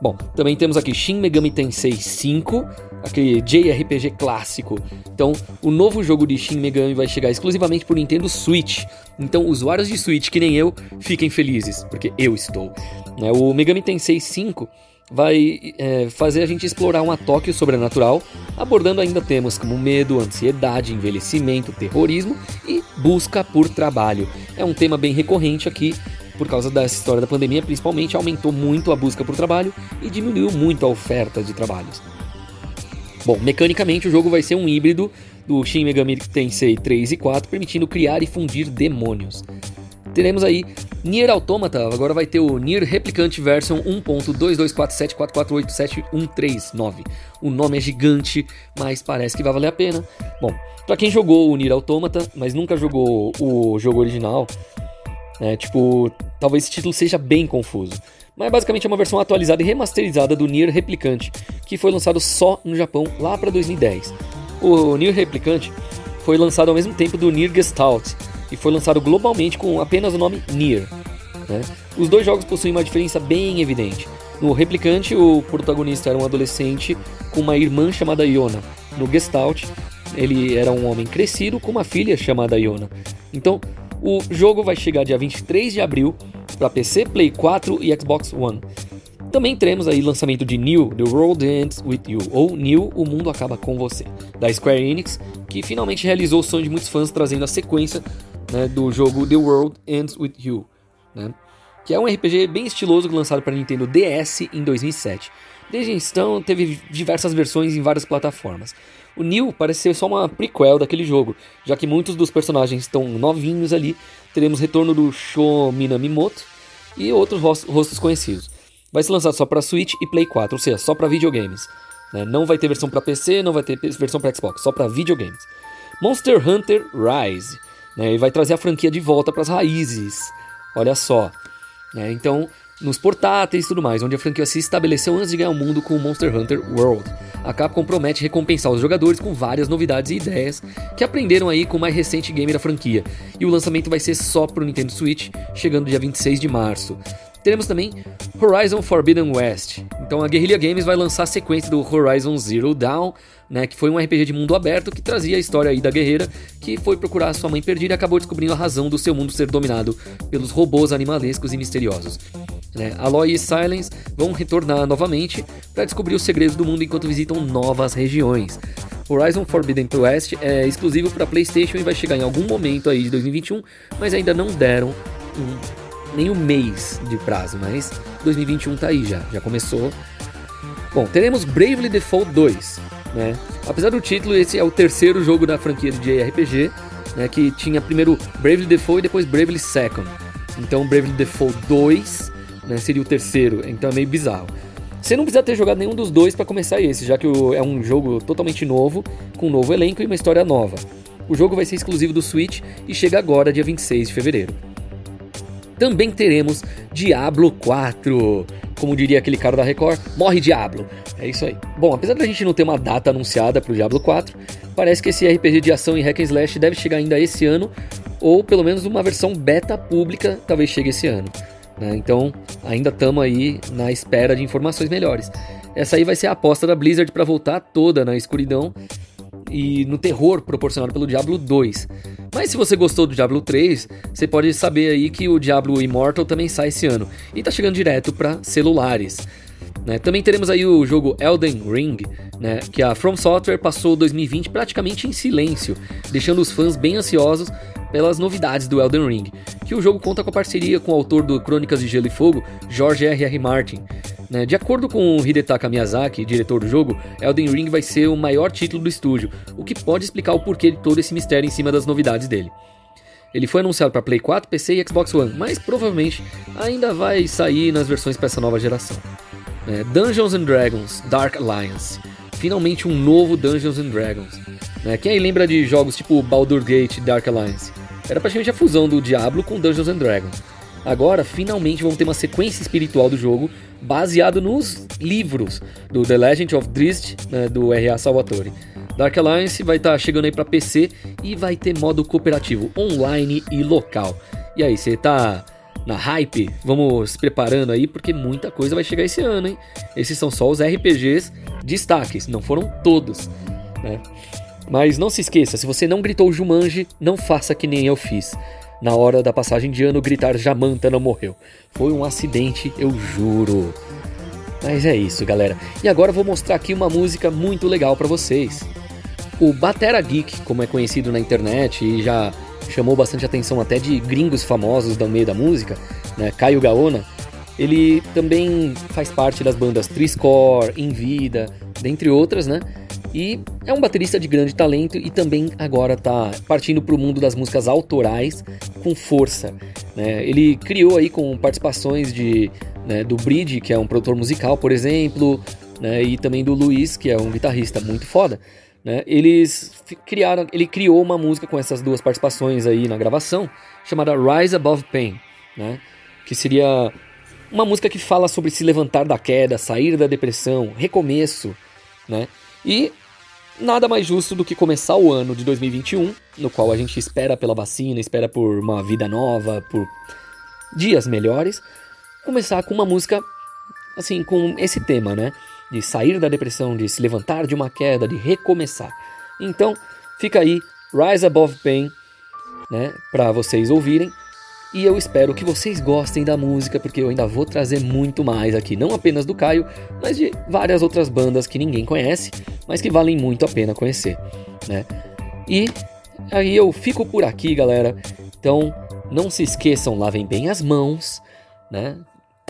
Bom, também temos aqui Shin Megami Tensei 5, aquele JRPG clássico. Então, o novo jogo de Shin Megami vai chegar exclusivamente por Nintendo Switch. Então, usuários de Switch que nem eu, fiquem felizes, porque eu estou. Né, o Megami Tensei 5 vai é, fazer a gente explorar uma Tóquio sobrenatural, abordando ainda temas como medo, ansiedade, envelhecimento, terrorismo e busca por trabalho. É um tema bem recorrente aqui por causa dessa história da pandemia, principalmente aumentou muito a busca por trabalho e diminuiu muito a oferta de trabalhos. Bom, mecanicamente o jogo vai ser um híbrido do Shin Megami Tensei 3 e 4, permitindo criar e fundir demônios. Teremos aí Nier Automata, agora vai ter o Nier Replicant Version 1.22474487139. O nome é gigante, mas parece que vai valer a pena. Bom, para quem jogou o Nier Automata, mas nunca jogou o jogo original, é, tipo, talvez esse título seja bem confuso. Mas basicamente é uma versão atualizada e remasterizada do Nier Replicante, que foi lançado só no Japão lá para 2010. O Nier Replicante foi lançado ao mesmo tempo do Nier Gestalt e foi lançado globalmente com apenas o nome Nier. Né? Os dois jogos possuem uma diferença bem evidente. No Replicante, o protagonista era um adolescente com uma irmã chamada Iona. No Gestalt, ele era um homem crescido com uma filha chamada Iona. Então, o jogo vai chegar dia 23 de abril para PC, Play 4 e Xbox One. Também teremos aí lançamento de New, The World Ends With You, ou New, O Mundo Acaba Com Você, da Square Enix, que finalmente realizou o sonho de muitos fãs trazendo a sequência né, do jogo The World Ends With You, né, que é um RPG bem estiloso lançado para Nintendo DS em 2007. Desde então teve diversas versões em várias plataformas. O Neil parece ser só uma prequel daquele jogo, já que muitos dos personagens estão novinhos ali. Teremos retorno do Sho Minamimoto e outros rostos conhecidos. Vai ser lançado só para Switch e Play 4, ou seja, só para videogames. Né? Não vai ter versão para PC, não vai ter versão para Xbox, só para videogames. Monster Hunter Rise né? e vai trazer a franquia de volta para as raízes. Olha só. Né? Então, nos portáteis e tudo mais, onde a franquia se estabeleceu antes de ganhar o mundo com o Monster Hunter World. A Capcom promete recompensar os jogadores com várias novidades e ideias que aprenderam aí com o mais recente game da franquia. E o lançamento vai ser só pro Nintendo Switch, chegando dia 26 de março. Teremos também Horizon Forbidden West. Então a Guerrilla Games vai lançar a sequência do Horizon Zero Dawn, né, que foi um RPG de mundo aberto que trazia a história aí da guerreira que foi procurar sua mãe perdida e acabou descobrindo a razão do seu mundo ser dominado pelos robôs animalescos e misteriosos. Né, Aloy e Silence vão retornar novamente para descobrir os segredos do mundo enquanto visitam novas regiões. Horizon Forbidden West é exclusivo para PlayStation e vai chegar em algum momento aí de 2021, mas ainda não deram um nem um mês de prazo, mas 2021 tá aí já, já começou. Bom, teremos Bravely Default 2, né? Apesar do título, esse é o terceiro jogo da franquia de JRPG, né, que tinha primeiro Bravely Default e depois Bravely Second. Então Bravely Default 2 né, seria o terceiro, então é meio bizarro. Você não precisa ter jogado nenhum dos dois para começar esse, já que é um jogo totalmente novo, com um novo elenco e uma história nova. O jogo vai ser exclusivo do Switch e chega agora, dia 26 de fevereiro também teremos Diablo 4. Como diria aquele cara da Record, morre Diablo. É isso aí. Bom, apesar da gente não ter uma data anunciada para o Diablo 4, parece que esse RPG de ação e hack and slash deve chegar ainda esse ano ou pelo menos uma versão beta pública talvez chegue esse ano. Né? Então ainda estamos aí na espera de informações melhores. Essa aí vai ser a aposta da Blizzard para voltar toda na escuridão e no terror proporcionado pelo Diablo 2. Mas se você gostou do Diablo 3, você pode saber aí que o Diablo Immortal também sai esse ano e está chegando direto para celulares. Né? Também teremos aí o jogo Elden Ring, né? que a From Software passou 2020 praticamente em silêncio, deixando os fãs bem ansiosos pelas novidades do Elden Ring, que o jogo conta com a parceria com o autor do Crônicas de Gelo e Fogo, George R. R. Martin. Né? De acordo com Hidetaka Miyazaki, diretor do jogo, Elden Ring vai ser o maior título do estúdio, o que pode explicar o porquê de todo esse mistério em cima das novidades dele. Ele foi anunciado para Play 4, PC e Xbox One, mas provavelmente ainda vai sair nas versões para essa nova geração. É, Dungeons and Dragons Dark Alliance. Finalmente um novo Dungeons and Dragons. Né? Quem aí lembra de jogos tipo Baldur Gate Dark Alliance? Era praticamente a fusão do Diablo com Dungeons and Dragons. Agora, finalmente, vão ter uma sequência espiritual do jogo baseado nos livros do The Legend of Drizzt, né, do R.A. Salvatore. Dark Alliance vai estar tá chegando aí para PC e vai ter modo cooperativo online e local. E aí, você tá na hype? Vamos se preparando aí porque muita coisa vai chegar esse ano, hein? Esses são só os RPGs destaques, não foram todos, né? Mas não se esqueça, se você não gritou Jumanji, não faça que nem eu fiz. Na hora da passagem de ano, gritar Jamanta não morreu. Foi um acidente, eu juro. Mas é isso, galera. E agora eu vou mostrar aqui uma música muito legal para vocês. O Batera Geek, como é conhecido na internet e já chamou bastante atenção até de gringos famosos do meio da música, né, Caio Gaona, ele também faz parte das bandas Triscore, Invida, dentre outras, né? E é um baterista de grande talento e também agora está partindo para o mundo das músicas autorais com força. Né? Ele criou aí com participações de, né, do Bridge, que é um produtor musical, por exemplo, né, e também do Luiz, que é um guitarrista muito foda. Né? Eles criaram, ele criou uma música com essas duas participações aí na gravação, chamada Rise Above Pain, né? que seria uma música que fala sobre se levantar da queda, sair da depressão, recomeço, né? E nada mais justo do que começar o ano de 2021, no qual a gente espera pela vacina, espera por uma vida nova, por dias melhores, começar com uma música assim, com esse tema, né? De sair da depressão, de se levantar de uma queda, de recomeçar. Então, fica aí Rise Above Pain, né, para vocês ouvirem. E eu espero que vocês gostem da música, porque eu ainda vou trazer muito mais aqui, não apenas do Caio, mas de várias outras bandas que ninguém conhece, mas que valem muito a pena conhecer, né? E aí eu fico por aqui, galera. Então, não se esqueçam, lavem bem as mãos, né?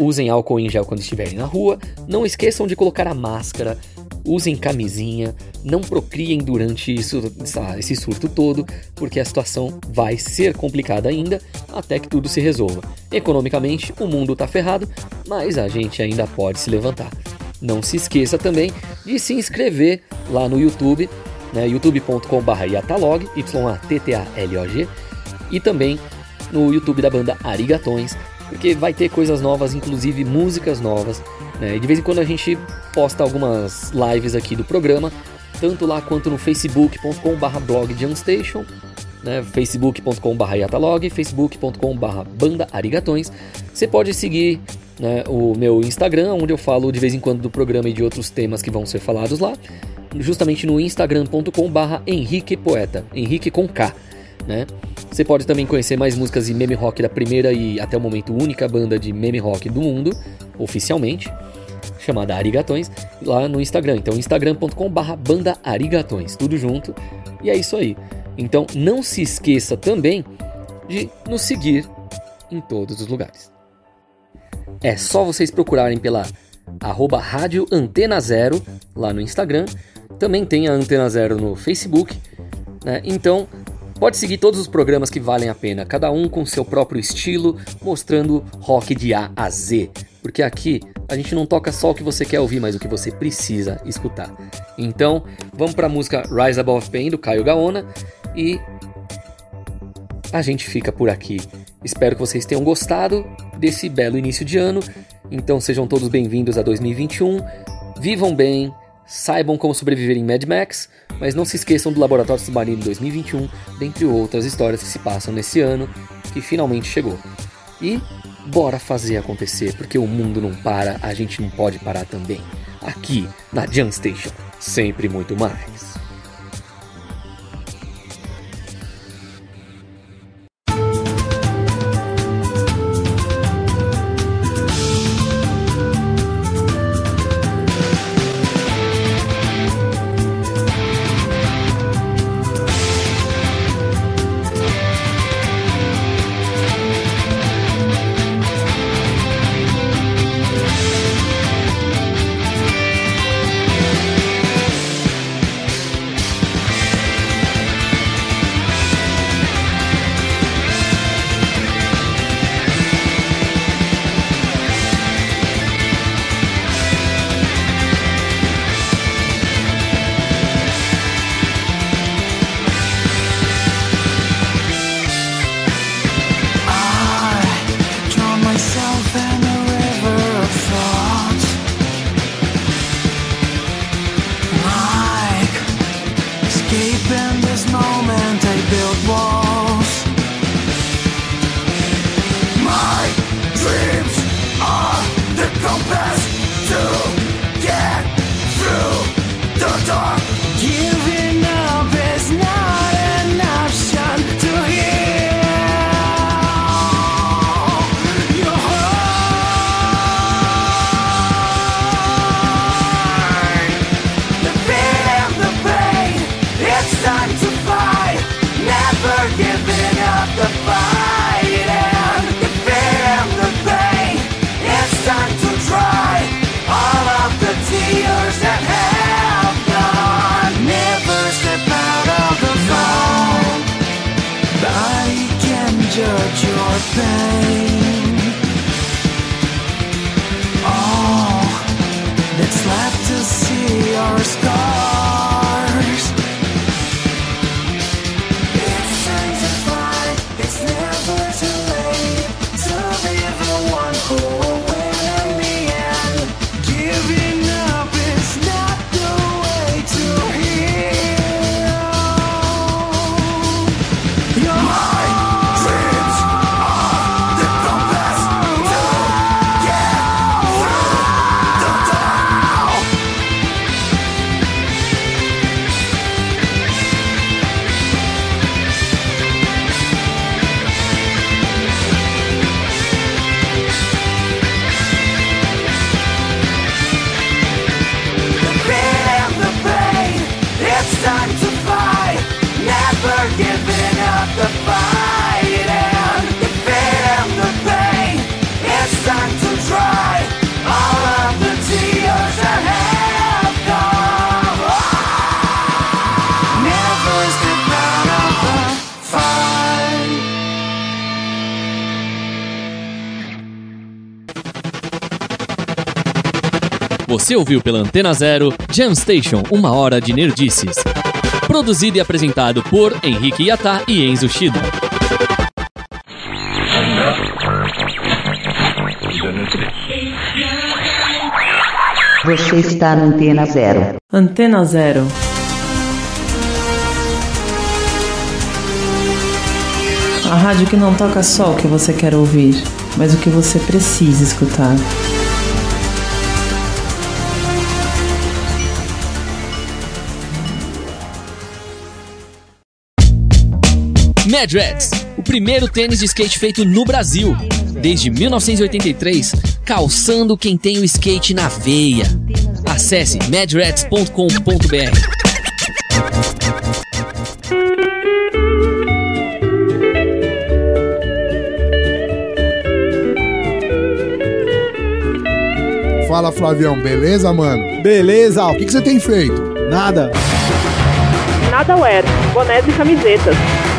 Usem álcool em gel quando estiverem na rua. Não esqueçam de colocar a máscara. Usem camisinha. Não procriem durante isso, esse surto todo, porque a situação vai ser complicada ainda até que tudo se resolva. Economicamente, o mundo está ferrado, mas a gente ainda pode se levantar. Não se esqueça também de se inscrever lá no YouTube, né, youtube.com.br yatalog, Y-A-T-T-A-L-O-G, e também no YouTube da banda Arigatões, porque vai ter coisas novas, inclusive músicas novas. Né? E de vez em quando a gente posta algumas lives aqui do programa, tanto lá quanto no facebook.com.br blogjunstation, né? facebook.com.br yatalog, facebook.com.br banda arigatões. Você pode seguir né, o meu Instagram, onde eu falo de vez em quando do programa e de outros temas que vão ser falados lá, justamente no instagram.com.br Henrique Poeta, Henrique com K. Né? Você pode também conhecer mais músicas de meme rock da primeira e até o momento única banda de meme rock do mundo, oficialmente, chamada Arigatões, lá no Instagram. Então, instagram.com/barra banda tudo junto. E é isso aí. Então, não se esqueça também de nos seguir em todos os lugares. É só vocês procurarem pela arroba Rádio Antena Zero lá no Instagram. Também tem a Antena Zero no Facebook. Né? Então, Pode seguir todos os programas que valem a pena, cada um com seu próprio estilo, mostrando rock de A a Z. Porque aqui a gente não toca só o que você quer ouvir, mas o que você precisa escutar. Então, vamos para a música Rise Above Pain do Caio Gaona e a gente fica por aqui. Espero que vocês tenham gostado desse belo início de ano. Então sejam todos bem-vindos a 2021. Vivam bem, saibam como sobreviver em Mad Max Mas não se esqueçam do Laboratório Submarino 2021, dentre outras histórias que se passam nesse ano que finalmente chegou. E bora fazer acontecer, porque o mundo não para, a gente não pode parar também. Aqui na Jam Station, sempre muito mais. Ouviu pela Antena Zero Jam Station, uma hora de nerdices. Produzido e apresentado por Henrique Yatá e Enzo Shida. Você está na Antena Zero. Antena Zero. A rádio que não toca só o que você quer ouvir, mas o que você precisa escutar. Madreds, o primeiro tênis de skate feito no Brasil. Desde 1983, calçando quem tem o skate na veia. Acesse madreds.com.br. Fala, Flavião, beleza, mano? Beleza, o que, que você tem feito? Nada. Nadaware, bonés e camisetas.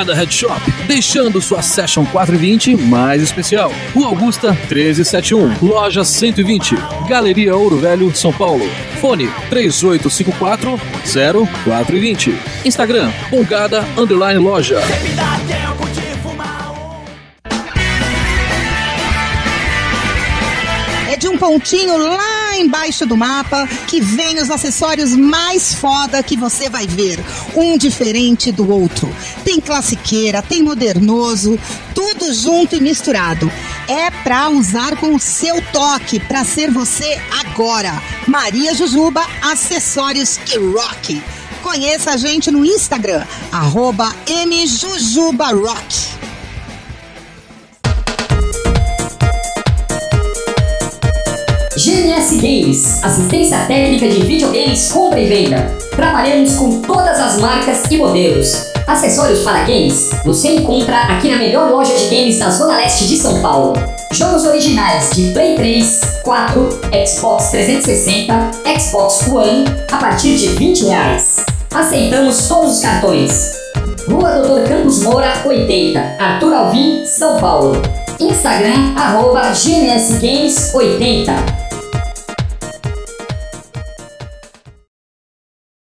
Pongada Head Shop, deixando sua Session 420 mais especial. Rua Augusta 1371, Loja 120, Galeria Ouro Velho, São Paulo. Fone 3854 0420. Instagram Pongada Underline Loja. É de um pontinho lá embaixo do mapa que vem os acessórios mais foda que você vai ver. Um diferente do outro. Tem classiqueira, tem modernoso, tudo junto e misturado. É pra usar com o seu toque, pra ser você agora. Maria Jujuba, acessórios que rock. Conheça a gente no Instagram, arroba mjujubarock. GNS Games, assistência técnica de videogames, compra e venda. Trabalhamos com todas as marcas e modelos. Acessórios para games você encontra aqui na melhor loja de games da Zona Leste de São Paulo. Jogos originais de Play 3, 4, Xbox 360, Xbox One a partir de 20 reais. Aceitamos todos os cartões. Rua Doutor Campos Moura, 80, Arthur Alvim, São Paulo. Instagram, arroba GNS Games 80.